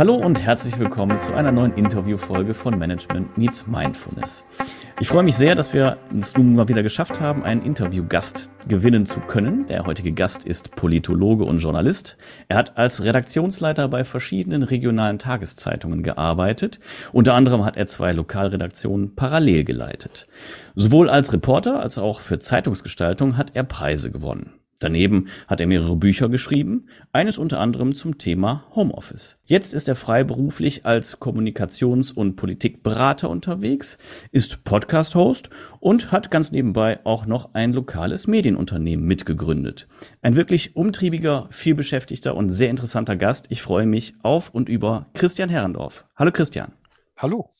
Hallo und herzlich willkommen zu einer neuen Interviewfolge von Management Meets Mindfulness. Ich freue mich sehr, dass wir es nun mal wieder geschafft haben, einen Interviewgast gewinnen zu können. Der heutige Gast ist Politologe und Journalist. Er hat als Redaktionsleiter bei verschiedenen regionalen Tageszeitungen gearbeitet. Unter anderem hat er zwei Lokalredaktionen parallel geleitet. Sowohl als Reporter als auch für Zeitungsgestaltung hat er Preise gewonnen. Daneben hat er mehrere Bücher geschrieben, eines unter anderem zum Thema Homeoffice. Jetzt ist er freiberuflich als Kommunikations- und Politikberater unterwegs, ist Podcast-Host und hat ganz nebenbei auch noch ein lokales Medienunternehmen mitgegründet. Ein wirklich umtriebiger, vielbeschäftigter und sehr interessanter Gast. Ich freue mich auf und über Christian Herrendorf. Hallo Christian. Hallo.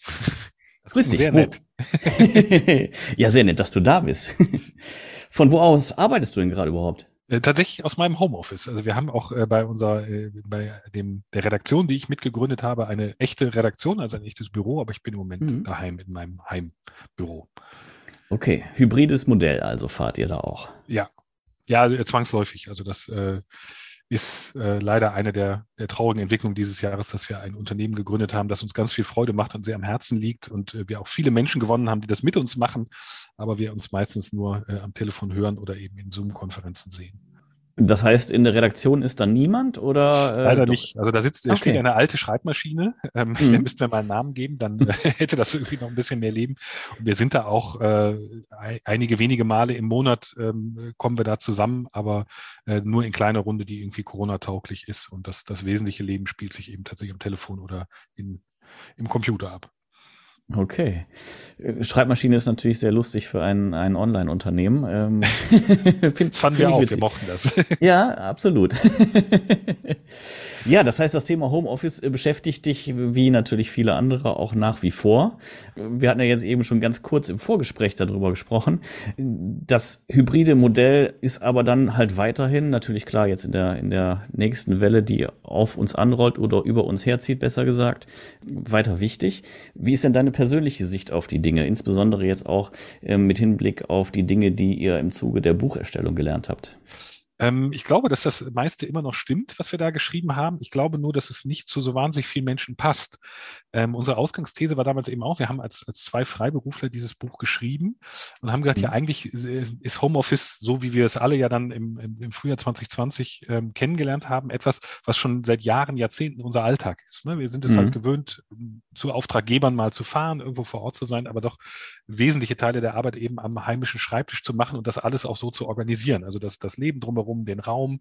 Grüß dich. Sehr nett. ja, sehr nett, dass du da bist. Von wo aus arbeitest du denn gerade überhaupt? Äh, tatsächlich aus meinem Homeoffice. Also wir haben auch äh, bei unserer, äh, bei dem, der Redaktion, die ich mitgegründet habe, eine echte Redaktion, also ein echtes Büro, aber ich bin im Moment mhm. daheim in meinem Heimbüro. Okay, hybrides Modell also fahrt ihr da auch? Ja, ja, also, zwangsläufig. Also das äh, ist äh, leider eine der, der traurigen Entwicklungen dieses Jahres, dass wir ein Unternehmen gegründet haben, das uns ganz viel Freude macht und sehr am Herzen liegt und äh, wir auch viele Menschen gewonnen haben, die das mit uns machen, aber wir uns meistens nur äh, am Telefon hören oder eben in Zoom-Konferenzen sehen. Das heißt, in der Redaktion ist dann niemand oder? Äh, Leider doch? nicht. Also da sitzt, okay. steht eine alte Schreibmaschine. Ähm, mhm. Der müssten wir mal einen Namen geben, dann äh, hätte das irgendwie noch ein bisschen mehr Leben. Und wir sind da auch äh, einige wenige Male im Monat ähm, kommen wir da zusammen, aber äh, nur in kleiner Runde, die irgendwie Corona-tauglich ist. Und das, das wesentliche Leben spielt sich eben tatsächlich am Telefon oder in, im Computer ab. Okay. Schreibmaschine ist natürlich sehr lustig für ein, ein Online-Unternehmen. Ähm, find, Fanden wir auch, witzig. wir mochten das. ja, absolut. ja, das heißt, das Thema Homeoffice beschäftigt dich, wie natürlich viele andere, auch nach wie vor. Wir hatten ja jetzt eben schon ganz kurz im Vorgespräch darüber gesprochen. Das hybride Modell ist aber dann halt weiterhin, natürlich klar, jetzt in der, in der nächsten Welle, die auf uns anrollt oder über uns herzieht, besser gesagt, weiter wichtig. Wie ist denn deine persönliche Sicht auf die Dinge, insbesondere jetzt auch äh, mit Hinblick auf die Dinge, die ihr im Zuge der Bucherstellung gelernt habt? Ähm, ich glaube, dass das meiste immer noch stimmt, was wir da geschrieben haben. Ich glaube nur, dass es nicht zu so wahnsinnig vielen Menschen passt. Ähm, unsere Ausgangsthese war damals eben auch, wir haben als, als zwei Freiberufler dieses Buch geschrieben und haben gesagt, mhm. ja, eigentlich ist Homeoffice, so wie wir es alle ja dann im, im Frühjahr 2020 ähm, kennengelernt haben, etwas, was schon seit Jahren, Jahrzehnten unser Alltag ist. Ne? Wir sind es halt mhm. halt gewöhnt, zu Auftraggebern mal zu fahren, irgendwo vor Ort zu sein, aber doch wesentliche Teile der Arbeit eben am heimischen Schreibtisch zu machen und das alles auch so zu organisieren. Also das, das Leben drumherum herum, den Raum.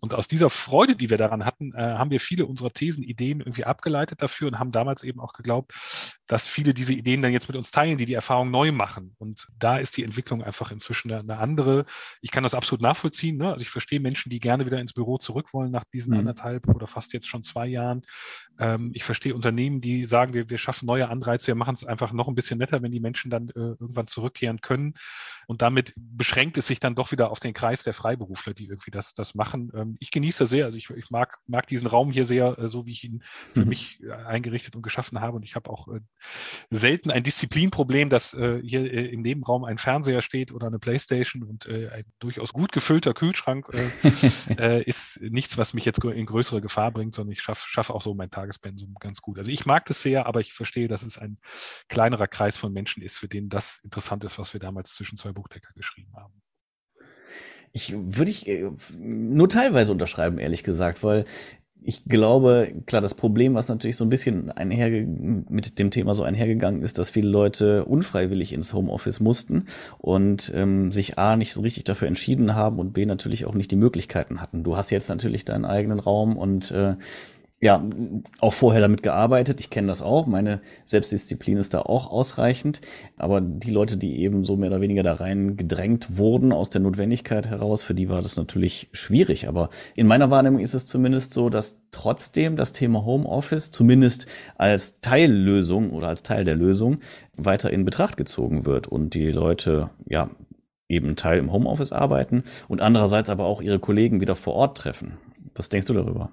Und aus dieser Freude, die wir daran hatten, äh, haben wir viele unserer Thesen, Ideen irgendwie abgeleitet dafür und haben damals eben auch geglaubt, dass viele diese Ideen dann jetzt mit uns teilen, die die Erfahrung neu machen. Und da ist die Entwicklung einfach inzwischen eine andere. Ich kann das absolut nachvollziehen. Ne? Also ich verstehe Menschen, die gerne wieder ins Büro zurück wollen nach diesen mhm. anderthalb oder fast jetzt schon zwei Jahren. Ähm, ich verstehe Unternehmen, die sagen, wir, wir schaffen neue Anreize, wir machen es einfach noch ein bisschen netter, wenn die Menschen dann äh, irgendwann zurückkehren können. Und damit beschränkt es sich dann doch wieder auf den Kreis der Freiberufler, die irgendwie das, das machen. Ähm, ich genieße das sehr. Also ich, ich mag, mag diesen Raum hier sehr, äh, so wie ich ihn für mhm. mich äh, eingerichtet und geschaffen habe. Und ich habe auch äh, selten ein Disziplinproblem, dass hier im Nebenraum ein Fernseher steht oder eine Playstation und ein durchaus gut gefüllter Kühlschrank ist nichts, was mich jetzt in größere Gefahr bringt, sondern ich schaffe schaff auch so mein Tagespensum ganz gut. Also ich mag das sehr, aber ich verstehe, dass es ein kleinerer Kreis von Menschen ist, für den das interessant ist, was wir damals zwischen zwei Buchdecker geschrieben haben. Ich würde ich äh, nur teilweise unterschreiben, ehrlich gesagt, weil ich glaube, klar, das Problem, was natürlich so ein bisschen einherge mit dem Thema so einhergegangen ist, dass viele Leute unfreiwillig ins Homeoffice mussten und ähm, sich A nicht so richtig dafür entschieden haben und B natürlich auch nicht die Möglichkeiten hatten. Du hast jetzt natürlich deinen eigenen Raum und äh, ja, auch vorher damit gearbeitet. Ich kenne das auch. Meine Selbstdisziplin ist da auch ausreichend. Aber die Leute, die eben so mehr oder weniger da rein gedrängt wurden aus der Notwendigkeit heraus, für die war das natürlich schwierig. Aber in meiner Wahrnehmung ist es zumindest so, dass trotzdem das Thema Homeoffice zumindest als Teillösung oder als Teil der Lösung weiter in Betracht gezogen wird und die Leute, ja, eben Teil im Homeoffice arbeiten und andererseits aber auch ihre Kollegen wieder vor Ort treffen. Was denkst du darüber?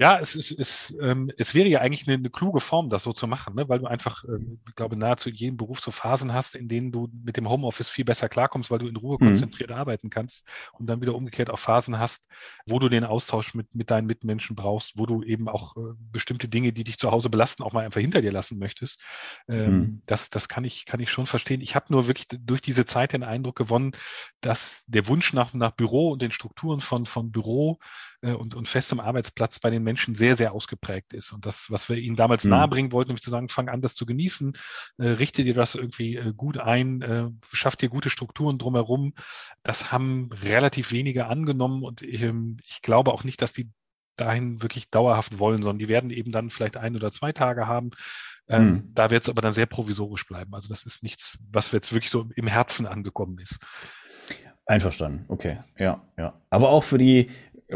Ja, es, ist, es, ähm, es wäre ja eigentlich eine, eine kluge Form, das so zu machen, ne? weil du einfach, ähm, ich glaube, nahezu in jedem Beruf so Phasen hast, in denen du mit dem Homeoffice viel besser klarkommst, weil du in Ruhe mhm. konzentriert arbeiten kannst und dann wieder umgekehrt auch Phasen hast, wo du den Austausch mit, mit deinen Mitmenschen brauchst, wo du eben auch äh, bestimmte Dinge, die dich zu Hause belasten, auch mal einfach hinter dir lassen möchtest. Ähm, mhm. das, das kann ich, kann ich schon verstehen. Ich habe nur wirklich durch diese Zeit den Eindruck gewonnen, dass der Wunsch nach, nach Büro und den Strukturen von, von Büro äh, und, und festem Arbeitsplatz bei den Menschen sehr, sehr ausgeprägt ist. Und das, was wir ihnen damals mhm. nahebringen wollten, nämlich zu sagen, fang an, das zu genießen, äh, richte dir das irgendwie äh, gut ein, äh, schaff dir gute Strukturen drumherum. Das haben relativ wenige angenommen und ich, ähm, ich glaube auch nicht, dass die dahin wirklich dauerhaft wollen, sondern die werden eben dann vielleicht ein oder zwei Tage haben. Ähm, mhm. Da wird es aber dann sehr provisorisch bleiben. Also das ist nichts, was jetzt wirklich so im Herzen angekommen ist. Einverstanden, okay, ja, ja. Aber auch für die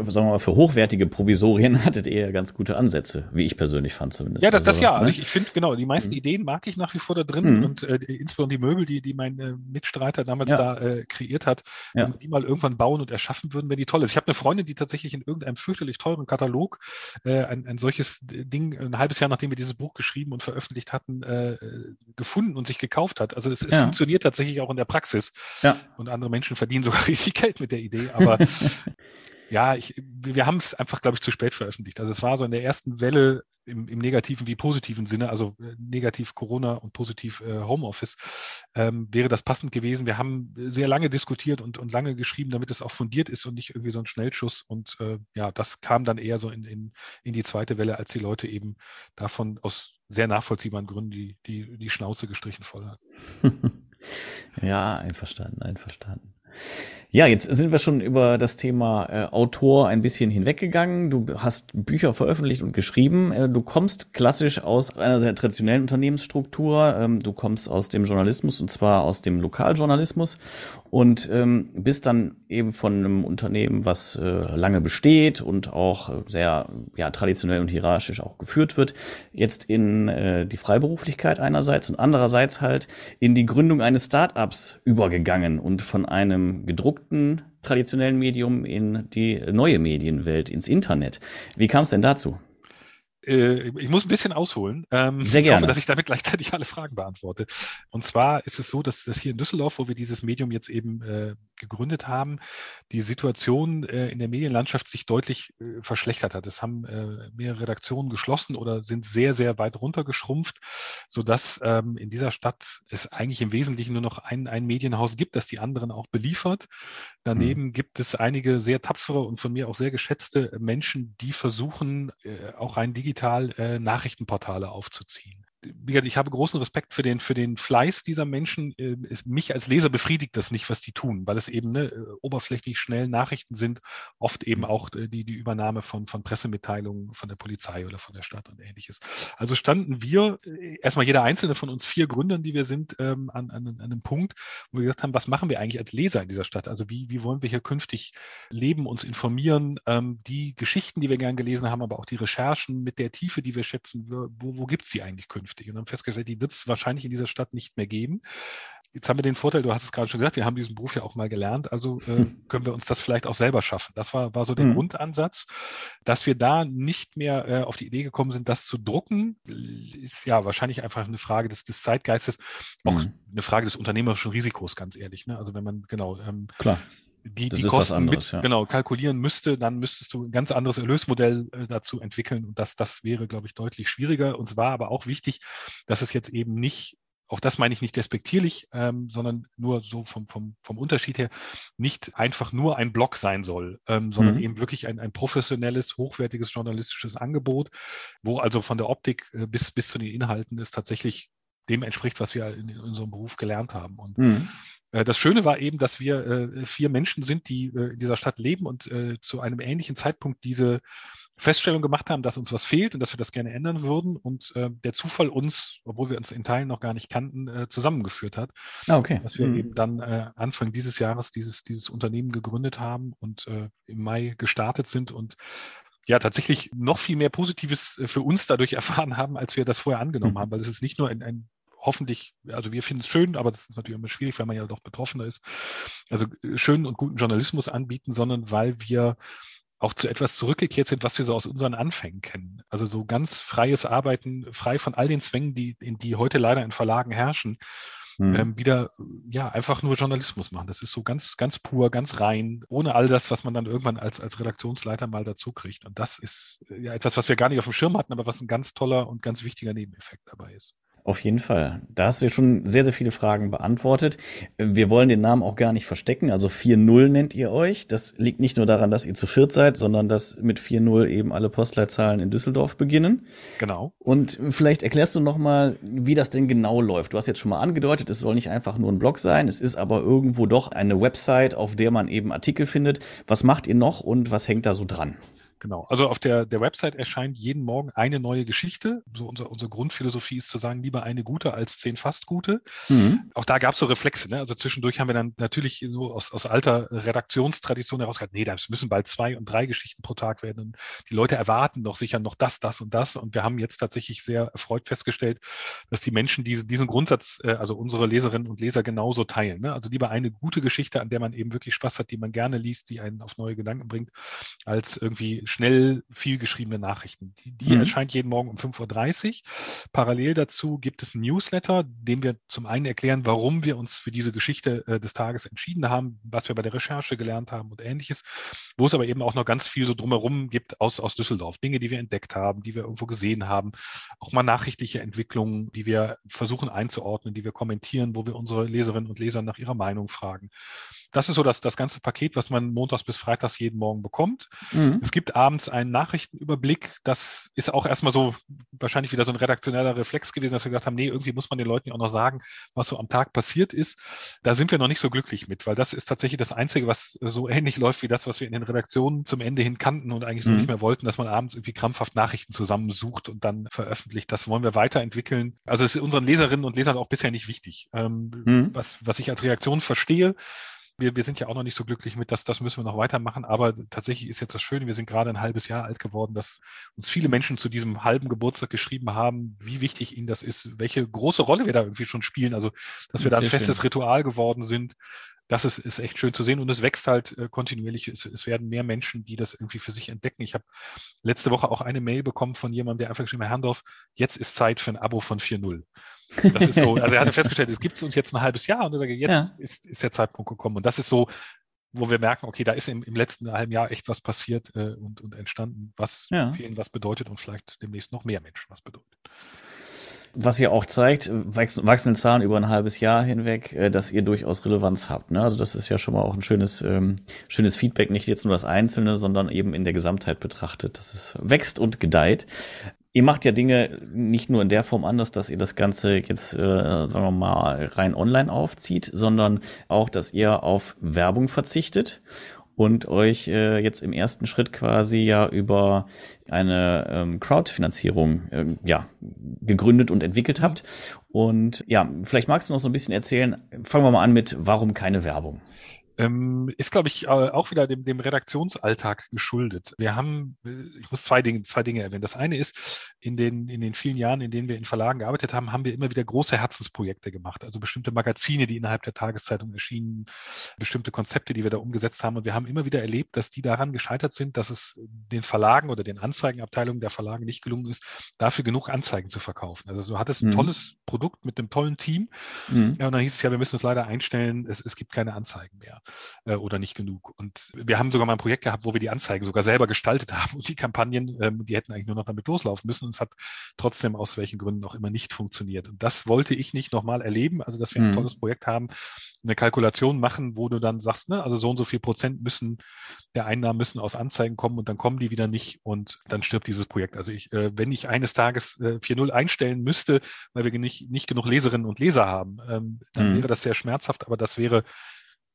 sagen wir mal, für hochwertige Provisorien hattet ihr ganz gute Ansätze, wie ich persönlich fand zumindest. Ja, das, das also, ja. Also ne? ich, ich finde, genau, die meisten mhm. Ideen mag ich nach wie vor da drin mhm. und äh, insbesondere die Möbel, die, die mein äh, Mitstreiter damals ja. da äh, kreiert hat, ja. die mal irgendwann bauen und erschaffen würden, wäre die toll. Ich habe eine Freundin, die tatsächlich in irgendeinem fürchterlich teuren Katalog äh, ein, ein solches Ding ein halbes Jahr, nachdem wir dieses Buch geschrieben und veröffentlicht hatten, äh, gefunden und sich gekauft hat. Also es, es ja. funktioniert tatsächlich auch in der Praxis. Ja. Und andere Menschen verdienen sogar richtig Geld mit der Idee, aber ja, ich, wir haben es einfach, glaube ich, zu spät veröffentlicht. Also es war so in der ersten Welle im, im negativen wie positiven Sinne, also äh, negativ Corona und positiv äh, Homeoffice, ähm, wäre das passend gewesen. Wir haben sehr lange diskutiert und, und lange geschrieben, damit es auch fundiert ist und nicht irgendwie so ein Schnellschuss. Und äh, ja, das kam dann eher so in, in, in die zweite Welle, als die Leute eben davon aus sehr nachvollziehbaren Gründen die, die, die Schnauze gestrichen voll hatten. ja, einverstanden, einverstanden. Ja, jetzt sind wir schon über das Thema äh, Autor ein bisschen hinweggegangen. Du hast Bücher veröffentlicht und geschrieben. Äh, du kommst klassisch aus einer sehr traditionellen Unternehmensstruktur. Ähm, du kommst aus dem Journalismus und zwar aus dem Lokaljournalismus und ähm, bist dann eben von einem Unternehmen, was äh, lange besteht und auch sehr ja, traditionell und hierarchisch auch geführt wird, jetzt in äh, die Freiberuflichkeit einerseits und andererseits halt in die Gründung eines Startups übergegangen und von einem gedruckten traditionellen Medium in die neue Medienwelt, ins Internet. Wie kam es denn dazu? Äh, ich muss ein bisschen ausholen. Ähm, Sehr gerne. Ich hoffe, dass ich damit gleichzeitig alle Fragen beantworte. Und zwar ist es so, dass, dass hier in Düsseldorf, wo wir dieses Medium jetzt eben äh, gegründet haben, die Situation äh, in der Medienlandschaft sich deutlich äh, verschlechtert hat. Es haben äh, mehrere Redaktionen geschlossen oder sind sehr, sehr weit runtergeschrumpft, sodass ähm, in dieser Stadt es eigentlich im Wesentlichen nur noch ein, ein Medienhaus gibt, das die anderen auch beliefert. Daneben mhm. gibt es einige sehr tapfere und von mir auch sehr geschätzte Menschen, die versuchen, äh, auch rein digital äh, Nachrichtenportale aufzuziehen ich habe großen Respekt für den, für den Fleiß dieser Menschen. Äh, es, mich als Leser befriedigt das nicht, was die tun, weil es eben ne, äh, oberflächlich schnell Nachrichten sind, oft eben mhm. auch äh, die, die Übernahme von, von Pressemitteilungen von der Polizei oder von der Stadt und ähnliches. Also standen wir, erstmal jeder einzelne von uns vier Gründern, die wir sind, ähm, an, an, an einem Punkt, wo wir gesagt haben, was machen wir eigentlich als Leser in dieser Stadt? Also wie, wie wollen wir hier künftig leben, uns informieren, ähm, die Geschichten, die wir gern gelesen haben, aber auch die Recherchen mit der Tiefe, die wir schätzen, wo, wo gibt es sie eigentlich künftig? Vernünftig und haben festgestellt, die wird es wahrscheinlich in dieser Stadt nicht mehr geben. Jetzt haben wir den Vorteil, du hast es gerade schon gesagt, wir haben diesen Beruf ja auch mal gelernt, also äh, können wir uns das vielleicht auch selber schaffen. Das war, war so der mhm. Grundansatz. Dass wir da nicht mehr äh, auf die Idee gekommen sind, das zu drucken, ist ja wahrscheinlich einfach eine Frage des, des Zeitgeistes, auch mhm. eine Frage des unternehmerischen Risikos, ganz ehrlich. Ne? Also wenn man, genau, ähm, Klar die, die Kosten anderes, mit, ja. genau, kalkulieren müsste, dann müsstest du ein ganz anderes Erlösmodell äh, dazu entwickeln. Und das, das wäre, glaube ich, deutlich schwieriger. Und es war aber auch wichtig, dass es jetzt eben nicht, auch das meine ich nicht despektierlich, ähm, sondern nur so vom, vom, vom Unterschied her, nicht einfach nur ein Blog sein soll, ähm, sondern mhm. eben wirklich ein, ein professionelles, hochwertiges journalistisches Angebot, wo also von der Optik äh, bis, bis zu den Inhalten es tatsächlich dem entspricht, was wir in, in unserem Beruf gelernt haben. Und mhm. Äh, das Schöne war eben, dass wir äh, vier Menschen sind, die äh, in dieser Stadt leben und zu einem ähnlichen Zeitpunkt diese Feststellung gemacht haben, dass uns was fehlt und dass wir das gerne ändern würden und der Zufall uns, obwohl wir uns in Teilen noch gar nicht kannten, zusammengeführt hat. Ah, okay. Dass wir mhm. eben dann Anfang dieses Jahres dieses, dieses Unternehmen gegründet haben und im Mai gestartet sind und ja tatsächlich noch viel mehr Positives für uns dadurch erfahren haben, als wir das vorher angenommen mhm. haben, weil es ist nicht nur ein, ein hoffentlich, also wir finden es schön, aber das ist natürlich immer schwierig, weil man ja doch Betroffener ist, also äh, schönen und guten Journalismus anbieten, sondern weil wir auch zu etwas zurückgekehrt sind, was wir so aus unseren Anfängen kennen. Also so ganz freies Arbeiten, frei von all den Zwängen, die, die heute leider in Verlagen herrschen. Mhm. Ähm, wieder ja einfach nur Journalismus machen. Das ist so ganz, ganz pur, ganz rein, ohne all das, was man dann irgendwann als, als Redaktionsleiter mal dazu kriegt. Und das ist ja etwas, was wir gar nicht auf dem Schirm hatten, aber was ein ganz toller und ganz wichtiger Nebeneffekt dabei ist. Auf jeden Fall. Da hast du schon sehr, sehr viele Fragen beantwortet. Wir wollen den Namen auch gar nicht verstecken. Also 4-0 nennt ihr euch. Das liegt nicht nur daran, dass ihr zu viert seid, sondern dass mit 4-0 eben alle Postleitzahlen in Düsseldorf beginnen. Genau. Und vielleicht erklärst du nochmal, wie das denn genau läuft. Du hast jetzt schon mal angedeutet, es soll nicht einfach nur ein Blog sein. Es ist aber irgendwo doch eine Website, auf der man eben Artikel findet. Was macht ihr noch und was hängt da so dran? Genau. Also auf der, der Website erscheint jeden Morgen eine neue Geschichte. So unser, unsere Grundphilosophie ist zu sagen, lieber eine gute als zehn fast gute. Mhm. Auch da gab es so Reflexe. Ne? Also zwischendurch haben wir dann natürlich so aus, aus alter Redaktionstradition herausgehört, nee, da müssen bald zwei und drei Geschichten pro Tag werden. Und die Leute erwarten doch sicher noch das, das und das. Und wir haben jetzt tatsächlich sehr erfreut festgestellt, dass die Menschen diese, diesen Grundsatz, äh, also unsere Leserinnen und Leser genauso teilen. Ne? Also lieber eine gute Geschichte, an der man eben wirklich Spaß hat, die man gerne liest, die einen auf neue Gedanken bringt, als irgendwie schnell viel geschriebene Nachrichten. Die, die mhm. erscheint jeden Morgen um 5.30 Uhr. Parallel dazu gibt es ein Newsletter, dem wir zum einen erklären, warum wir uns für diese Geschichte äh, des Tages entschieden haben, was wir bei der Recherche gelernt haben und ähnliches, wo es aber eben auch noch ganz viel so drumherum gibt aus, aus Düsseldorf. Dinge, die wir entdeckt haben, die wir irgendwo gesehen haben, auch mal nachrichtliche Entwicklungen, die wir versuchen einzuordnen, die wir kommentieren, wo wir unsere Leserinnen und Leser nach ihrer Meinung fragen. Das ist so das, das ganze Paket, was man montags bis freitags jeden Morgen bekommt. Mhm. Es gibt abends einen Nachrichtenüberblick. Das ist auch erstmal so wahrscheinlich wieder so ein redaktioneller Reflex gewesen, dass wir gesagt haben, nee, irgendwie muss man den Leuten auch noch sagen, was so am Tag passiert ist. Da sind wir noch nicht so glücklich mit, weil das ist tatsächlich das Einzige, was so ähnlich läuft wie das, was wir in den Redaktionen zum Ende hin kannten und eigentlich so mhm. nicht mehr wollten, dass man abends irgendwie krampfhaft Nachrichten zusammensucht und dann veröffentlicht. Das wollen wir weiterentwickeln. Also es ist unseren Leserinnen und Lesern auch bisher nicht wichtig. Ähm, mhm. was, was ich als Reaktion verstehe, wir, wir sind ja auch noch nicht so glücklich mit, dass das müssen wir noch weitermachen. Aber tatsächlich ist jetzt das Schöne, wir sind gerade ein halbes Jahr alt geworden, dass uns viele Menschen zu diesem halben Geburtstag geschrieben haben, wie wichtig ihnen das ist, welche große Rolle wir da irgendwie schon spielen. Also, dass wir da ein festes schön. Ritual geworden sind, das ist, ist echt schön zu sehen und es wächst halt äh, kontinuierlich. Es, es, werden mehr Menschen, die das irgendwie für sich entdecken. Ich habe letzte Woche auch eine Mail bekommen von jemandem, der einfach geschrieben hat, Herrndorf, jetzt ist Zeit für ein Abo von 4.0. Das ist so, also er hatte festgestellt, es gibt es uns jetzt ein halbes Jahr und er sagt, jetzt ja. ist, ist der Zeitpunkt gekommen. Und das ist so, wo wir merken, okay, da ist im, im letzten halben Jahr echt was passiert äh, und, und entstanden, was ja. vielen was bedeutet und vielleicht demnächst noch mehr Menschen was bedeutet was ja auch zeigt, wachsende Zahlen über ein halbes Jahr hinweg, äh, dass ihr durchaus Relevanz habt. Ne? Also das ist ja schon mal auch ein schönes, ähm, schönes Feedback, nicht jetzt nur das Einzelne, sondern eben in der Gesamtheit betrachtet, dass es wächst und gedeiht. Ihr macht ja Dinge nicht nur in der Form anders, dass ihr das Ganze jetzt, äh, sagen wir mal, rein online aufzieht, sondern auch, dass ihr auf Werbung verzichtet und euch äh, jetzt im ersten Schritt quasi ja über eine ähm, Crowdfinanzierung ähm, ja, gegründet und entwickelt habt. Und ja, vielleicht magst du noch so ein bisschen erzählen. Fangen wir mal an mit, warum keine Werbung? Ähm, ist, glaube ich, auch wieder dem, dem Redaktionsalltag geschuldet. Wir haben, äh, ich muss zwei Dinge, zwei Dinge erwähnen. Das eine ist, in den, in den vielen Jahren, in denen wir in Verlagen gearbeitet haben, haben wir immer wieder große Herzensprojekte gemacht. Also bestimmte Magazine, die innerhalb der Tageszeitung erschienen, bestimmte Konzepte, die wir da umgesetzt haben. Und wir haben immer wieder erlebt, dass die daran gescheitert sind, dass es den Verlagen oder den Anzeigenabteilungen der Verlage nicht gelungen ist, dafür genug Anzeigen zu verkaufen. Also du hattest ein mhm. tolles Produkt mit einem tollen Team. Mhm. Ja, und dann hieß es ja, wir müssen es leider einstellen, es, es gibt keine Anzeigen mehr äh, oder nicht genug. Und wir haben sogar mal ein Projekt gehabt, wo wir die Anzeigen sogar selber gestaltet haben und die Kampagnen, ähm, die hätten eigentlich nur noch damit loslaufen müssen. Und es hat trotzdem aus welchen Gründen auch immer nicht funktioniert. Und das wollte ich nicht nochmal erleben. Also, dass wir ein mhm. tolles Projekt haben, eine Kalkulation machen, wo du dann sagst, ne, also so und so viel Prozent müssen der Einnahmen müssen aus Anzeigen kommen und dann kommen die wieder nicht und dann stirbt dieses Projekt. Also ich, äh, wenn ich eines Tages äh, 4.0 einstellen müsste, weil wir nicht, nicht genug Leserinnen und Leser haben, ähm, dann mhm. wäre das sehr schmerzhaft, aber das wäre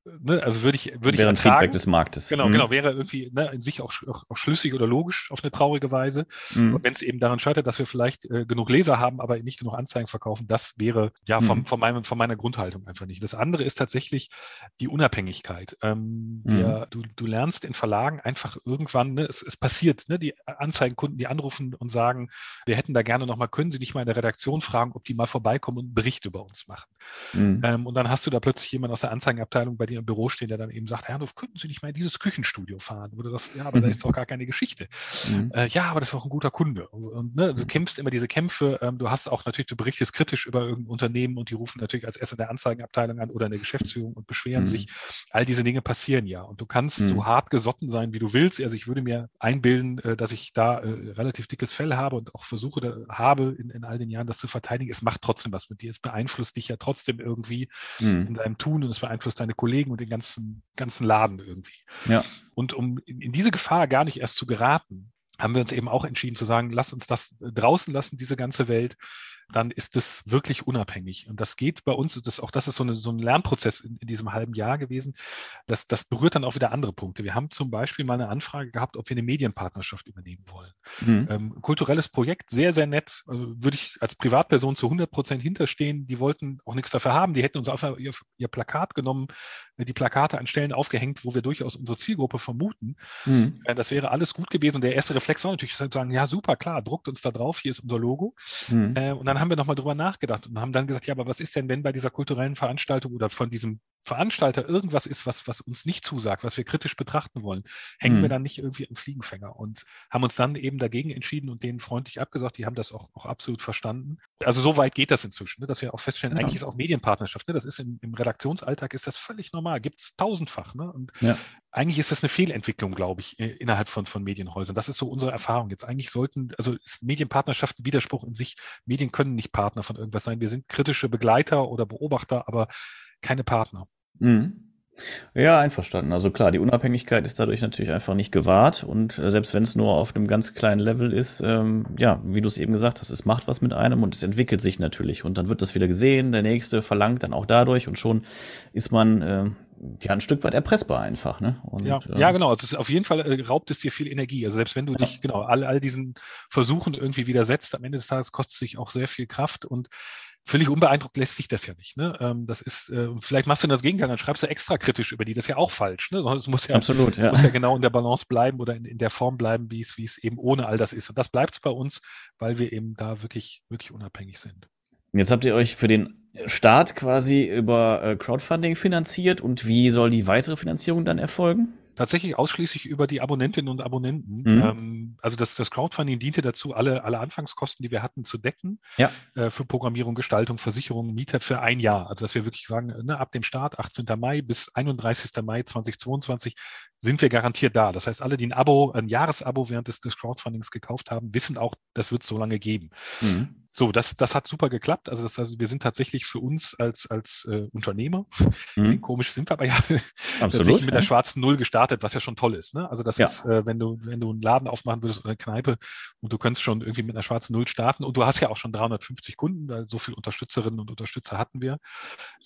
ne, also würde ich, würde ich ein Feedback des Marktes. Genau, mhm. genau, wäre irgendwie ne, in sich auch, auch, auch, schlüssig oder logisch auf eine traurige Weise. Mhm. Und wenn es eben daran scheitert, dass wir vielleicht äh, genug Leser haben, aber nicht genug Anzeigen verkaufen, das wäre ja vom, mhm. von, meinem, von meiner Grundhaltung einfach nicht. Das andere ist tatsächlich die Unabhängigkeit. Ähm, der, mhm. du, du lernst in Verlagen einfach irgendwann, ne, es, es passiert, ne, die Anzeigenkunden, die anrufen und sagen, wir hätten da gerne nochmal, können Sie nicht mal in der Redaktion fragen, ob die mal vorbeikommen und einen Bericht über uns machen. Mhm. Ähm, und dann hast du da plötzlich jemanden aus der Anzeigenabteilung, bei dir im Büro stehen, der dann eben sagt, Herr Herrndorf, könnten Sie nicht mal in dieses Küchenstudio fahren? Du das, ja, aber da ist doch gar keine Geschichte. Mhm. Äh, ja, aber das ist auch ein guter Kunde. Und, und ne, du mhm. kämpfst immer diese Kämpfe. Ähm, du hast auch natürlich, du berichtest kritisch über irgendein Unternehmen und die rufen natürlich als erste der Anzeigenabteilung an oder in der Geschäftsführung und beschweren mhm. sich. All diese Dinge passieren ja. Und du kannst mhm. so hart gesotten sein, wie du willst. Also ich würde mir einbilden, äh, dass ich da äh, relativ dickes Fell habe und auch versuche, da, habe in, in all den Jahren das zu verteidigen. Es macht trotzdem was mit dir. Es beeinflusst dich ja trotzdem irgendwie mhm. in deinem Tun und es beeinflusst deine Kollegen und den ganzen, ganzen Laden irgendwie. Ja. Und um in, diese Gefahr gar nicht erst zu geraten, haben wir uns eben auch entschieden zu sagen, lass uns das draußen lassen, diese ganze Welt dann ist es wirklich unabhängig. Und das geht bei uns, das, auch das ist so, eine, so ein Lernprozess in, in, diesem halben Jahr gewesen. Das, das berührt dann auch wieder andere Punkte. Wir haben zum Beispiel mal eine Anfrage gehabt, ob wir eine Medienpartnerschaft übernehmen wollen. Mhm. Ähm, kulturelles Projekt, sehr, sehr nett. Also würde ich als Privatperson zu 100 Prozent hinterstehen. Die wollten auch nichts dafür haben. Die hätten uns einfach ihr, ihr Plakat genommen, die Plakate an Stellen aufgehängt, wo wir durchaus unsere Zielgruppe vermuten. Mhm. Äh, das wäre alles gut gewesen. Und der erste Reflex war natürlich zu sagen, ja, super, klar, druckt uns da drauf, hier ist unser Logo. Mhm. Äh, und dann haben wir nochmal drüber nachgedacht und haben dann gesagt, ja, aber was ist denn, wenn bei dieser kulturellen Veranstaltung oder von diesem Veranstalter irgendwas ist, was, was uns nicht zusagt, was wir kritisch betrachten wollen, hängen mhm. wir dann nicht irgendwie am Fliegenfänger und haben uns dann eben dagegen entschieden und denen freundlich abgesagt. Die haben das auch, auch absolut verstanden. Also so weit geht das inzwischen, ne, dass wir auch feststellen, ja. eigentlich ist auch Medienpartnerschaft, ne, das ist im, im Redaktionsalltag ist das völlig normal, gibt es tausendfach. Ne? Und ja. eigentlich ist das eine Fehlentwicklung, glaube ich, innerhalb von, von Medienhäusern. Das ist so unsere Erfahrung jetzt. Eigentlich sollten, also ist Medienpartnerschaft ein Widerspruch in sich. Medien können nicht Partner von irgendwas sein. Wir sind kritische Begleiter oder Beobachter, aber keine Partner. Mhm. Ja, einverstanden. Also klar, die Unabhängigkeit ist dadurch natürlich einfach nicht gewahrt und äh, selbst wenn es nur auf einem ganz kleinen Level ist, ähm, ja, wie du es eben gesagt hast, es macht was mit einem und es entwickelt sich natürlich und dann wird das wieder gesehen, der nächste verlangt dann auch dadurch und schon ist man äh, ja ein Stück weit erpressbar einfach, ne? Und, ja, äh, ja, genau. Also auf jeden Fall äh, raubt es dir viel Energie. Also selbst wenn du ja. dich genau all, all diesen Versuchen irgendwie widersetzt, am Ende des Tages kostet es sich auch sehr viel Kraft und völlig unbeeindruckt lässt sich das ja nicht. Ne? Ähm, das ist, äh, vielleicht machst du das Gegenteil, dann schreibst du extra kritisch über die. Das ist ja auch falsch. Ne? Es muss ja, Absolut, ja. muss ja genau in der Balance bleiben oder in, in der Form bleiben, wie es, wie es eben ohne all das ist. Und das bleibt bei uns, weil wir eben da wirklich, wirklich unabhängig sind. Jetzt habt ihr euch für den Start quasi über äh, Crowdfunding finanziert und wie soll die weitere Finanzierung dann erfolgen? Tatsächlich ausschließlich über die Abonnentinnen und Abonnenten. Mhm. Ähm, also das, das, Crowdfunding diente dazu, alle, alle Anfangskosten, die wir hatten, zu decken. Ja. Äh, für Programmierung, Gestaltung, Versicherung, Mieter für ein Jahr. Also dass wir wirklich sagen, ne, ab dem Start, 18. Mai bis 31. Mai 2022, sind wir garantiert da. Das heißt, alle, die ein Abo, ein Jahresabo während des, des Crowdfundings gekauft haben, wissen auch, das wird so lange geben. Mhm. So, das, das hat super geklappt. Also das heißt, wir sind tatsächlich für uns als, als äh, Unternehmer, mhm. komisch sind wir aber ja tatsächlich mit der schwarzen Null gestartet, was ja schon toll ist. Ne? Also das ja. ist, äh, wenn du, wenn du einen Laden aufmachen würdest oder eine Kneipe und du könntest schon irgendwie mit einer schwarzen Null starten und du hast ja auch schon 350 Kunden, weil so viele Unterstützerinnen und Unterstützer hatten wir,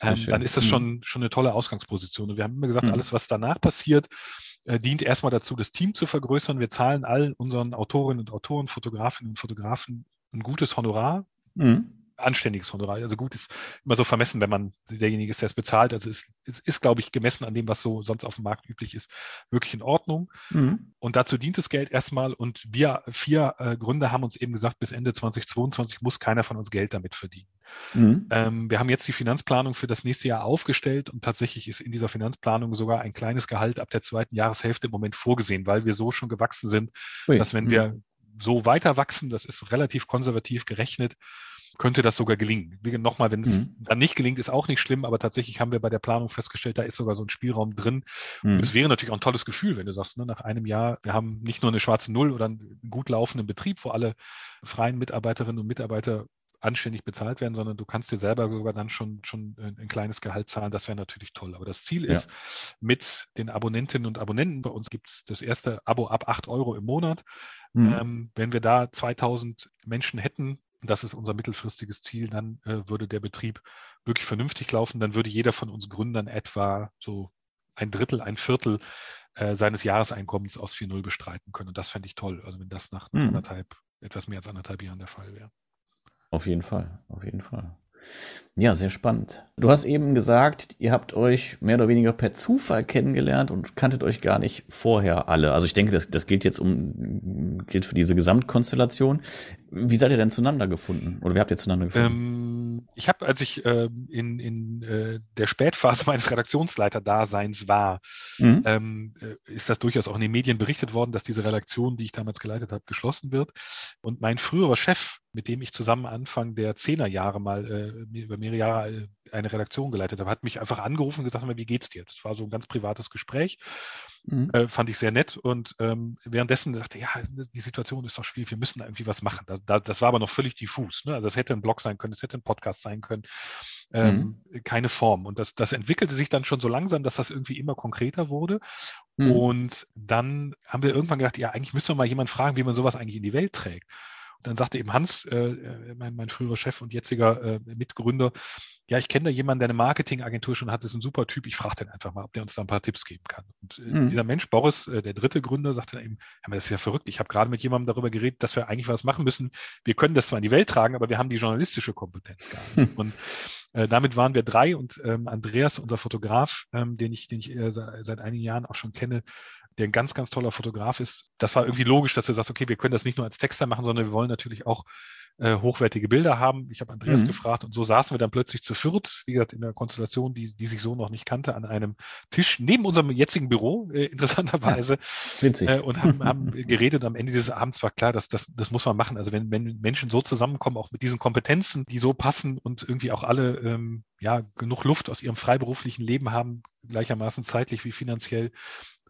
ähm, dann ist das mhm. schon, schon eine tolle Ausgangsposition. Und wir haben immer gesagt, mhm. alles, was danach passiert, äh, dient erstmal dazu, das Team zu vergrößern. Wir zahlen allen unseren Autorinnen und Autoren, Fotografinnen und Fotografen ein gutes Honorar. Mhm. Anständiges Honorar. Also gut ist immer so vermessen, wenn man derjenige ist, der es bezahlt. Also es, es ist, glaube ich, gemessen an dem, was so sonst auf dem Markt üblich ist, wirklich in Ordnung. Mhm. Und dazu dient das Geld erstmal. Und wir vier äh, Gründer haben uns eben gesagt, bis Ende 2022 muss keiner von uns Geld damit verdienen. Mhm. Ähm, wir haben jetzt die Finanzplanung für das nächste Jahr aufgestellt und tatsächlich ist in dieser Finanzplanung sogar ein kleines Gehalt ab der zweiten Jahreshälfte im Moment vorgesehen, weil wir so schon gewachsen sind, Ui. dass wenn mhm. wir so weiter wachsen, das ist relativ konservativ gerechnet, könnte das sogar gelingen. Nochmal, wenn es mhm. dann nicht gelingt, ist auch nicht schlimm, aber tatsächlich haben wir bei der Planung festgestellt, da ist sogar so ein Spielraum drin. Mhm. es wäre natürlich auch ein tolles Gefühl, wenn du sagst, ne, nach einem Jahr, wir haben nicht nur eine schwarze Null oder einen gut laufenden Betrieb, wo alle freien Mitarbeiterinnen und Mitarbeiter anständig bezahlt werden, sondern du kannst dir selber sogar dann schon, schon ein kleines Gehalt zahlen. Das wäre natürlich toll. Aber das Ziel ist, mit den Abonnentinnen und Abonnenten, bei uns gibt es das erste Abo ab 8 Euro im Monat. Mhm. Ähm, wenn wir da 2000 Menschen hätten, das ist unser mittelfristiges Ziel, dann äh, würde der Betrieb wirklich vernünftig laufen. Dann würde jeder von uns Gründern etwa so ein Drittel, ein Viertel äh, seines Jahreseinkommens aus 4.0 bestreiten können. Und das fände ich toll. Also wenn das nach, nach mhm. anderthalb, etwas mehr als anderthalb Jahren der Fall wäre. Auf jeden Fall, auf jeden Fall. Ja, sehr spannend. Du hast eben gesagt, ihr habt euch mehr oder weniger per Zufall kennengelernt und kanntet euch gar nicht vorher alle. Also ich denke, das, das gilt jetzt um, gilt für diese Gesamtkonstellation. Wie seid ihr denn zueinander gefunden? Oder wie habt ihr zueinander gefunden? Ähm, ich habe, als ich äh, in, in äh, der Spätphase meines Redaktionsleiterdaseins war, mhm. ähm, äh, ist das durchaus auch in den Medien berichtet worden, dass diese Redaktion, die ich damals geleitet habe, geschlossen wird. Und mein früherer Chef, mit dem ich zusammen Anfang der Zehnerjahre mal äh, über mehrere Jahre äh, eine Redaktion geleitet habe, hat mich einfach angerufen und gesagt, wie geht's dir? Das war so ein ganz privates Gespräch. Mhm. Äh, fand ich sehr nett. Und ähm, währenddessen dachte ja, die Situation ist doch schwierig, wir müssen irgendwie was machen. Das, das war aber noch völlig diffus. Ne? Also es hätte ein Blog sein können, es hätte ein Podcast sein können. Ähm, mhm. Keine Form. Und das, das entwickelte sich dann schon so langsam, dass das irgendwie immer konkreter wurde. Mhm. Und dann haben wir irgendwann gedacht, ja, eigentlich müssen wir mal jemanden fragen, wie man sowas eigentlich in die Welt trägt. Dann sagte eben Hans, äh, äh mein, mein früherer Chef und jetziger äh, Mitgründer, ja, ich kenne da jemanden, der eine Marketingagentur schon hat, ist ein super Typ, ich frage den einfach mal, ob der uns da ein paar Tipps geben kann. Und äh, mhm. dieser Mensch, Boris, äh, der dritte Gründer, sagte dann eben, ja, das ist ja verrückt, ich habe gerade mit jemandem darüber geredet, dass wir eigentlich was machen müssen. Wir können das zwar in die Welt tragen, aber wir haben die journalistische Kompetenz gar nicht. Mhm. Und äh, damit waren wir drei und ähm, Andreas, unser Fotograf, ähm, den ich, den ich äh, seit einigen Jahren auch schon kenne, der ein ganz, ganz toller Fotograf ist. Das war irgendwie logisch, dass du sagst, okay, wir können das nicht nur als Texter machen, sondern wir wollen natürlich auch äh, hochwertige Bilder haben. Ich habe Andreas mhm. gefragt und so saßen wir dann plötzlich zu viert, wie gesagt, in der Konstellation, die, die sich so noch nicht kannte, an einem Tisch neben unserem jetzigen Büro, äh, interessanterweise. winzig. Äh, und haben, haben geredet. Am Ende dieses Abends war klar, dass das, das muss man machen. Also wenn, wenn Menschen so zusammenkommen, auch mit diesen Kompetenzen, die so passen und irgendwie auch alle ähm, ja, genug Luft aus ihrem freiberuflichen Leben haben, gleichermaßen zeitlich wie finanziell,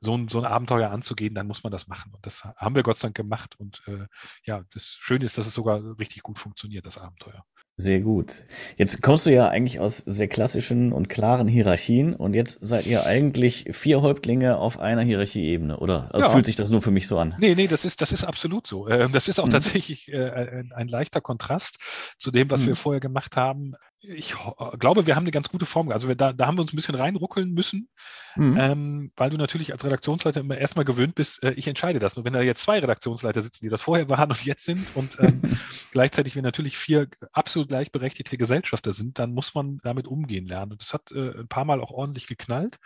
so ein, so ein Abenteuer anzugehen, dann muss man das machen. Und das haben wir Gott sei Dank gemacht. Und äh, ja, das Schöne ist, dass es sogar richtig gut funktioniert, das Abenteuer. Sehr gut. Jetzt kommst du ja eigentlich aus sehr klassischen und klaren Hierarchien und jetzt seid ihr eigentlich vier Häuptlinge auf einer Hierarchieebene, oder also ja. fühlt sich das nur für mich so an? Nee, nee, das ist, das ist absolut so. Ähm, das ist auch mhm. tatsächlich äh, ein, ein, leichter Kontrast zu dem, was mhm. wir vorher gemacht haben ich glaube, wir haben eine ganz gute Form. Also wir, da, da haben wir uns ein bisschen reinruckeln müssen, mhm. ähm, weil du natürlich als Redaktionsleiter immer erstmal gewöhnt bist, äh, ich entscheide das. Nur wenn da jetzt zwei Redaktionsleiter sitzen, die das vorher waren und jetzt sind und ähm, gleichzeitig wir natürlich vier absolut gleichberechtigte Gesellschafter sind, dann muss man damit umgehen lernen. Und das hat äh, ein paar Mal auch ordentlich geknallt.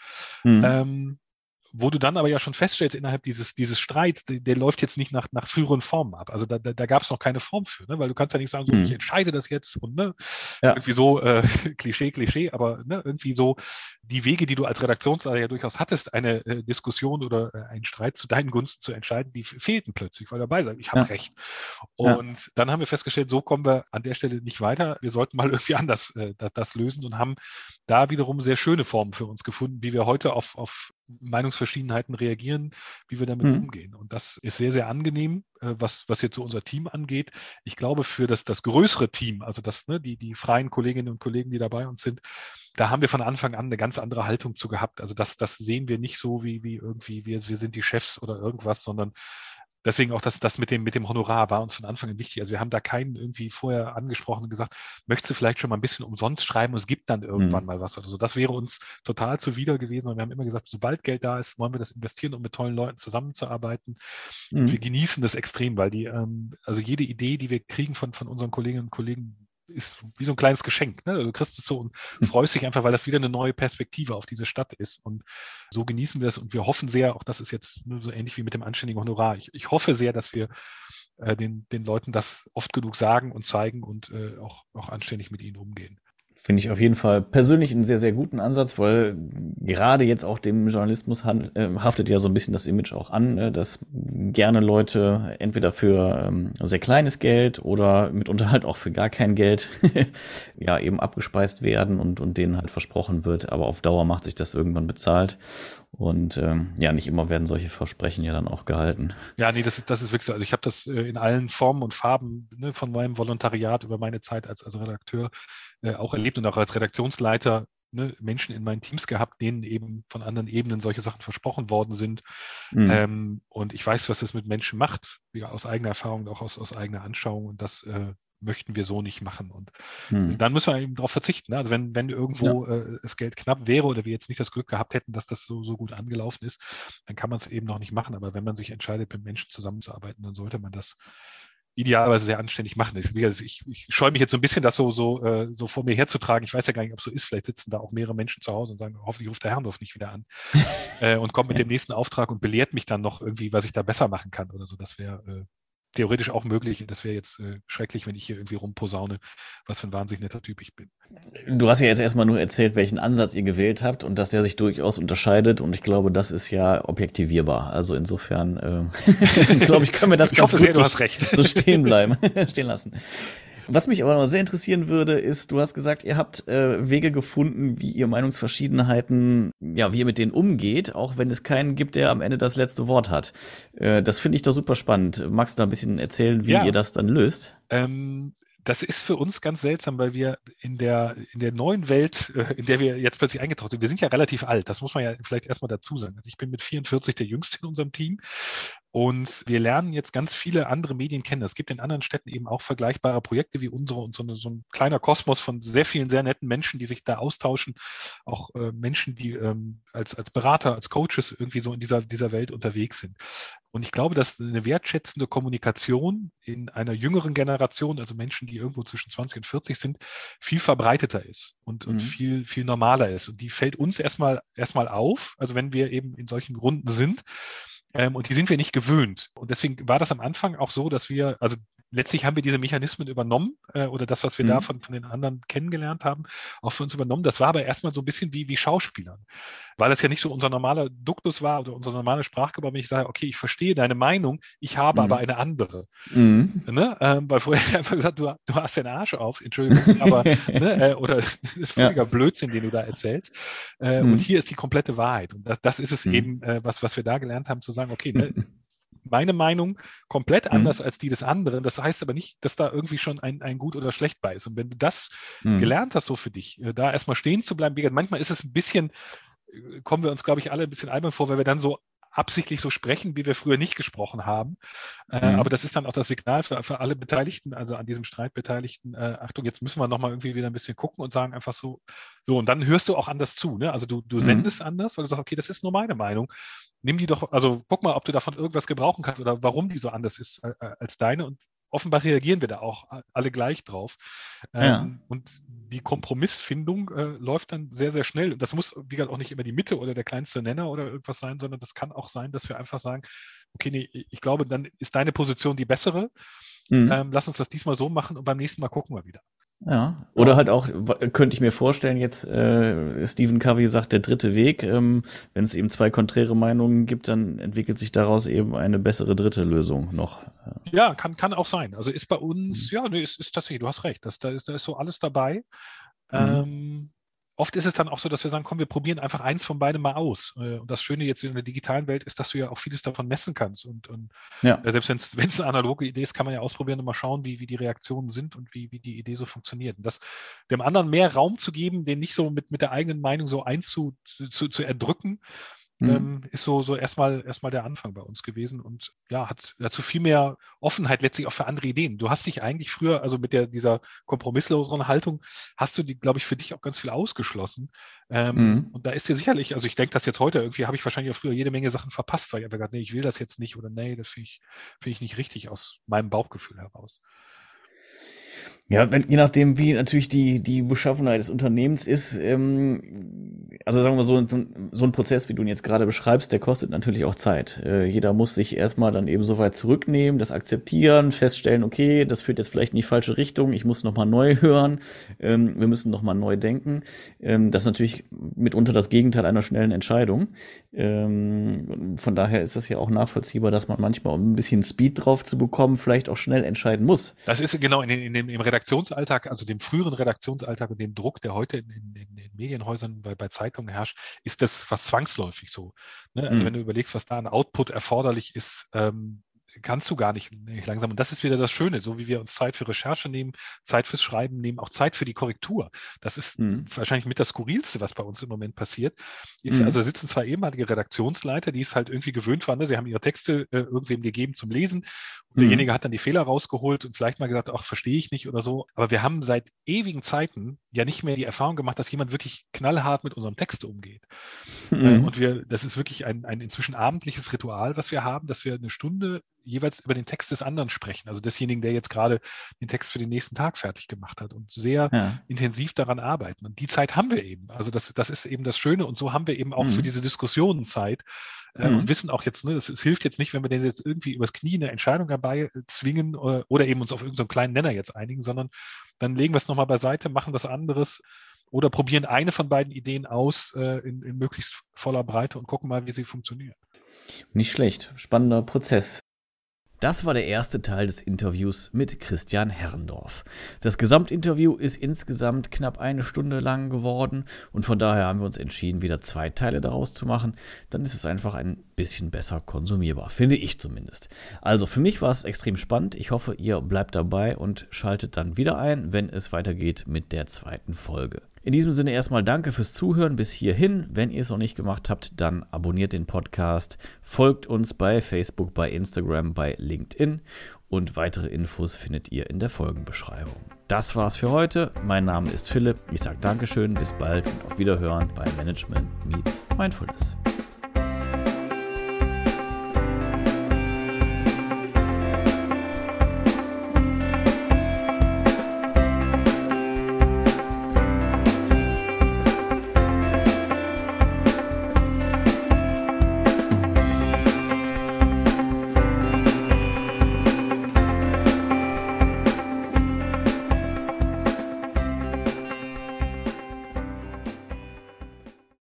Mhm. Ähm, wo du dann aber ja schon feststellst, innerhalb dieses, dieses Streits, der, läuft jetzt nicht nach, nach früheren Formen ab. Also da, da, da gab es noch keine Form für, ne? weil du kannst ja nicht sagen, so, hm. ich entscheide das jetzt und ne, ja. irgendwie so äh, Klischee, Klischee, aber ne, irgendwie so die Wege, die du als Redaktionsleiter ja durchaus hattest, eine äh, Diskussion oder äh, einen Streit zu deinen Gunsten zu entscheiden, die fehlten plötzlich, weil dabei sagen, ich habe ja. recht. Und ja. dann haben wir festgestellt, so kommen wir an der Stelle nicht weiter. Wir sollten mal irgendwie anders äh, das, das lösen und haben da wiederum sehr schöne Formen für uns gefunden, wie wir heute auf, auf Meinungsverschiedenheiten reagieren, wie wir damit mhm. umgehen. Und das ist sehr, sehr angenehm, äh, was, was jetzt so unser Team angeht. Ich glaube, für das, das größere Team, also das, ne, die, die freien Kolleginnen und Kollegen, die dabei uns sind, da haben wir von Anfang an eine ganz andere Haltung zu gehabt. Also das, das sehen wir nicht so wie, wie irgendwie, wir, wir sind die Chefs oder irgendwas, sondern deswegen auch das, das mit dem, mit dem Honorar war uns von Anfang an wichtig. Also wir haben da keinen irgendwie vorher angesprochen und gesagt, möchtest du vielleicht schon mal ein bisschen umsonst schreiben und es gibt dann irgendwann mhm. mal was oder so. Das wäre uns total zuwider gewesen. Und wir haben immer gesagt, sobald Geld da ist, wollen wir das investieren, um mit tollen Leuten zusammenzuarbeiten. Mhm. Wir genießen das extrem, weil die, ähm, also jede Idee, die wir kriegen von, von unseren Kolleginnen und Kollegen, ist wie so ein kleines Geschenk. Ne? Du kriegst es so und hm. freust dich einfach, weil das wieder eine neue Perspektive auf diese Stadt ist. Und so genießen wir es und wir hoffen sehr, auch das ist jetzt nur so ähnlich wie mit dem anständigen Honorar. Ich, ich hoffe sehr, dass wir äh, den, den Leuten das oft genug sagen und zeigen und äh, auch, auch anständig mit ihnen umgehen. Finde ich auf jeden Fall persönlich einen sehr, sehr guten Ansatz, weil gerade jetzt auch dem Journalismus äh, haftet ja so ein bisschen das Image auch an, äh, dass gerne Leute entweder für ähm, sehr kleines Geld oder mitunter halt auch für gar kein Geld ja eben abgespeist werden und, und denen halt versprochen wird, aber auf Dauer macht sich das irgendwann bezahlt. Und ähm, ja, nicht immer werden solche Versprechen ja dann auch gehalten. Ja, nee, das ist, das ist wirklich so. Also ich habe das äh, in allen Formen und Farben ne, von meinem Volontariat über meine Zeit als, als Redakteur äh, auch erlebt und auch als Redaktionsleiter ne, Menschen in meinen Teams gehabt, denen eben von anderen Ebenen solche Sachen versprochen worden sind. Mhm. Ähm, und ich weiß, was das mit Menschen macht, ja, aus eigener Erfahrung und auch aus, aus eigener Anschauung. Und das äh, möchten wir so nicht machen. Und hm. dann müssen wir eben darauf verzichten. Also wenn, wenn irgendwo ja. äh, das Geld knapp wäre oder wir jetzt nicht das Glück gehabt hätten, dass das so, so gut angelaufen ist, dann kann man es eben noch nicht machen. Aber wenn man sich entscheidet, mit Menschen zusammenzuarbeiten, dann sollte man das idealerweise sehr anständig machen. Ich, ich, ich scheue mich jetzt so ein bisschen, das so, so, äh, so vor mir herzutragen. Ich weiß ja gar nicht, ob es so ist. Vielleicht sitzen da auch mehrere Menschen zu Hause und sagen, hoffentlich ruft der Herrndorf nicht wieder an äh, und kommt mit dem nächsten Auftrag und belehrt mich dann noch irgendwie, was ich da besser machen kann oder so. Das wäre äh, theoretisch auch möglich. Das wäre jetzt äh, schrecklich, wenn ich hier irgendwie rumposaune, was für ein wahnsinnig netter Typ ich bin. Du hast ja jetzt erstmal nur erzählt, welchen Ansatz ihr gewählt habt und dass der sich durchaus unterscheidet. Und ich glaube, das ist ja objektivierbar. Also insofern, äh, glaube ich, können wir das ich ganz hoffe gut sehr, so, so stehen bleiben, stehen lassen. Was mich aber noch sehr interessieren würde, ist, du hast gesagt, ihr habt äh, Wege gefunden, wie ihr Meinungsverschiedenheiten, ja, wie ihr mit denen umgeht, auch wenn es keinen gibt, der am Ende das letzte Wort hat. Äh, das finde ich doch super spannend. Magst du da ein bisschen erzählen, wie ja. ihr das dann löst? Ähm, das ist für uns ganz seltsam, weil wir in der, in der neuen Welt, äh, in der wir jetzt plötzlich eingetaucht sind, wir sind ja relativ alt, das muss man ja vielleicht erstmal dazu sagen. Also ich bin mit 44 der Jüngste in unserem Team und wir lernen jetzt ganz viele andere Medien kennen. Es gibt in anderen Städten eben auch vergleichbare Projekte wie unsere und so, eine, so ein kleiner Kosmos von sehr vielen sehr netten Menschen, die sich da austauschen. Auch äh, Menschen, die ähm, als, als Berater, als Coaches irgendwie so in dieser, dieser Welt unterwegs sind. Und ich glaube, dass eine wertschätzende Kommunikation in einer jüngeren Generation, also Menschen, die irgendwo zwischen 20 und 40 sind, viel verbreiteter ist und, mhm. und viel, viel normaler ist. Und die fällt uns erstmal, erstmal auf, also wenn wir eben in solchen Runden sind. Ähm, und die sind wir nicht gewöhnt. Und deswegen war das am Anfang auch so, dass wir, also letztlich haben wir diese Mechanismen übernommen äh, oder das, was wir mhm. da von, von den anderen kennengelernt haben, auch für uns übernommen. Das war aber erstmal so ein bisschen wie, wie Schauspielern, weil das ja nicht so unser normaler Duktus war oder unser normale Sprachgebrauch, wenn ich sage, okay, ich verstehe deine Meinung, ich habe mhm. aber eine andere. Mhm. Ne? Ähm, weil vorher einfach gesagt, du, du hast den Arsch auf, Entschuldigung, aber ne, äh, oder das ist völliger ja. Blödsinn, den du da erzählst. Äh, und mhm. hier ist die komplette Wahrheit. Und das, das ist es mhm. eben, äh, was, was wir da gelernt haben, zu sagen, okay, ne, meine Meinung komplett mhm. anders als die des anderen. Das heißt aber nicht, dass da irgendwie schon ein, ein gut oder schlecht bei ist. Und wenn du das mhm. gelernt hast, so für dich, äh, da erstmal stehen zu bleiben, manchmal ist es ein bisschen, äh, kommen wir uns, glaube ich, alle ein bisschen albern vor, weil wir dann so absichtlich so sprechen, wie wir früher nicht gesprochen haben. Äh, mhm. aber das ist dann auch das Signal für, für alle Beteiligten, also an diesem Streit Beteiligten, äh, Achtung, jetzt müssen wir nochmal irgendwie wieder ein bisschen gucken und sagen einfach so, so, und dann hörst du auch anders zu. Ne? Also du, du mhm. sendest anders, weil du sagst, okay, das ist nur meine Meinung nimm die doch, also guck mal, ob du davon irgendwas gebrauchen kannst oder warum die so anders ist äh, äh als deine. Und offenbar reagieren wir da auch alle gleich drauf. Ja. Ähm, und die Kompromissfindung äh, läuft dann sehr, sehr schnell. Und das muss, wie gesagt, auch nicht immer die Mitte oder der kleinste Nenner oder irgendwas sein, sondern das kann auch sein, dass wir einfach sagen, okay, nee, ich glaube, dann ist deine Position die bessere. Mhm. Ähm, lass uns das diesmal so machen und beim nächsten Mal gucken wir wieder. Ja, oder halt auch, könnte ich mir vorstellen, jetzt äh, Stephen Covey sagt, der dritte Weg, ähm, wenn es eben zwei konträre Meinungen gibt, dann entwickelt sich daraus eben eine bessere dritte Lösung noch. Ja, kann, kann auch sein. Also ist bei uns, mhm. ja, nee, ist, ist tatsächlich, du hast recht, das, da, ist, da ist so alles dabei. Mhm. Ähm, oft ist es dann auch so, dass wir sagen, komm, wir probieren einfach eins von beidem mal aus. Äh, und das Schöne jetzt in der digitalen Welt ist, dass du ja auch vieles davon messen kannst. Und, und ja. Äh, selbst wenn es eine analoge Idee ist, kann man ja ausprobieren und mal schauen, wie, wie die Reaktionen sind und wie, wie die Idee so funktioniert. Und das dem anderen mehr Raum zu geben, den nicht so mit, mit der eigenen Meinung so einzu zu, zu erdrücken, Mhm. Ähm, ist so, so erstmal, erstmal der Anfang bei uns gewesen und ja, hat dazu viel mehr Offenheit letztlich auch für andere Ideen. Du hast dich eigentlich früher, also mit der, dieser kompromissloseren Haltung, hast du die, glaube ich, für dich auch ganz viel ausgeschlossen. Ähm, mhm. Und da ist dir sicherlich, also ich denke das jetzt heute, irgendwie habe ich wahrscheinlich auch früher jede Menge Sachen verpasst, weil ich einfach gesagt, nee, ich will das jetzt nicht oder nee, das finde ich, finde ich nicht richtig aus meinem Bauchgefühl heraus. Ja, wenn, je nachdem, wie natürlich die, die Beschaffenheit des Unternehmens ist, ähm, also sagen wir so, so, ein Prozess, wie du ihn jetzt gerade beschreibst, der kostet natürlich auch Zeit. Äh, jeder muss sich erstmal dann eben so weit zurücknehmen, das akzeptieren, feststellen, okay, das führt jetzt vielleicht in die falsche Richtung, ich muss nochmal neu hören, ähm, wir müssen nochmal neu denken. Ähm, das ist natürlich mitunter das Gegenteil einer schnellen Entscheidung. Ähm, von daher ist es ja auch nachvollziehbar, dass man manchmal, um ein bisschen Speed drauf zu bekommen, vielleicht auch schnell entscheiden muss. Das ist genau in, in dem, im Redaktion Redaktionsalltag, also dem früheren Redaktionsalltag und dem Druck, der heute in, in, in den Medienhäusern bei, bei Zeitungen herrscht, ist das fast zwangsläufig so. Ne? Also mhm. wenn du überlegst, was da an Output erforderlich ist, ähm, kannst du gar nicht, nicht langsam. Und das ist wieder das Schöne, so wie wir uns Zeit für Recherche nehmen, Zeit fürs Schreiben nehmen, auch Zeit für die Korrektur. Das ist mhm. wahrscheinlich mit das Skurrilste, was bei uns im Moment passiert. Jetzt, mhm. Also sitzen zwei ehemalige Redaktionsleiter, die es halt irgendwie gewöhnt waren. Ne? Sie haben ihre Texte äh, irgendwem gegeben zum Lesen. Und mhm. derjenige hat dann die Fehler rausgeholt und vielleicht mal gesagt, ach, verstehe ich nicht oder so. Aber wir haben seit ewigen Zeiten ja nicht mehr die Erfahrung gemacht, dass jemand wirklich knallhart mit unserem Text umgeht. Mhm. und wir, das ist wirklich ein, ein inzwischen abendliches Ritual, was wir haben, dass wir eine Stunde jeweils über den Text des anderen sprechen, also desjenigen, der jetzt gerade den Text für den nächsten Tag fertig gemacht hat und sehr ja. intensiv daran arbeiten. Und die Zeit haben wir eben. Also das, das ist eben das Schöne. Und so haben wir eben auch mhm. für diese Diskussionen Zeit äh, mhm. und wissen auch jetzt, ne, es, es, hilft jetzt nicht, wenn wir den jetzt irgendwie übers Knie eine Entscheidung herbei äh, zwingen oder, äh, oder eben uns auf irgendeinen kleinen Nenner jetzt einigen, sondern dann legen wir es nochmal beiseite, machen was anderes oder probieren eine von beiden Ideen aus äh, in, in möglichst voller Breite und gucken mal, wie sie funktioniert. Nicht schlecht. Spannender Prozess. Das war der erste Teil des Interviews mit Christian Herrendorf. Das Gesamtinterview ist insgesamt knapp eine Stunde lang geworden und von daher haben wir uns entschieden, wieder zwei Teile daraus zu machen. Dann ist es einfach ein bisschen besser konsumierbar, finde ich zumindest. Also für mich war es extrem spannend. Ich hoffe, ihr bleibt dabei und schaltet dann wieder ein, wenn es weitergeht mit der zweiten Folge. In diesem Sinne erstmal danke fürs Zuhören bis hierhin. Wenn ihr es noch nicht gemacht habt, dann abonniert den Podcast, folgt uns bei Facebook, bei Instagram, bei LinkedIn und weitere Infos findet ihr in der Folgenbeschreibung. Das war's für heute. Mein Name ist Philipp. Ich sage Dankeschön, bis bald und auf Wiederhören bei Management Meets Mindfulness.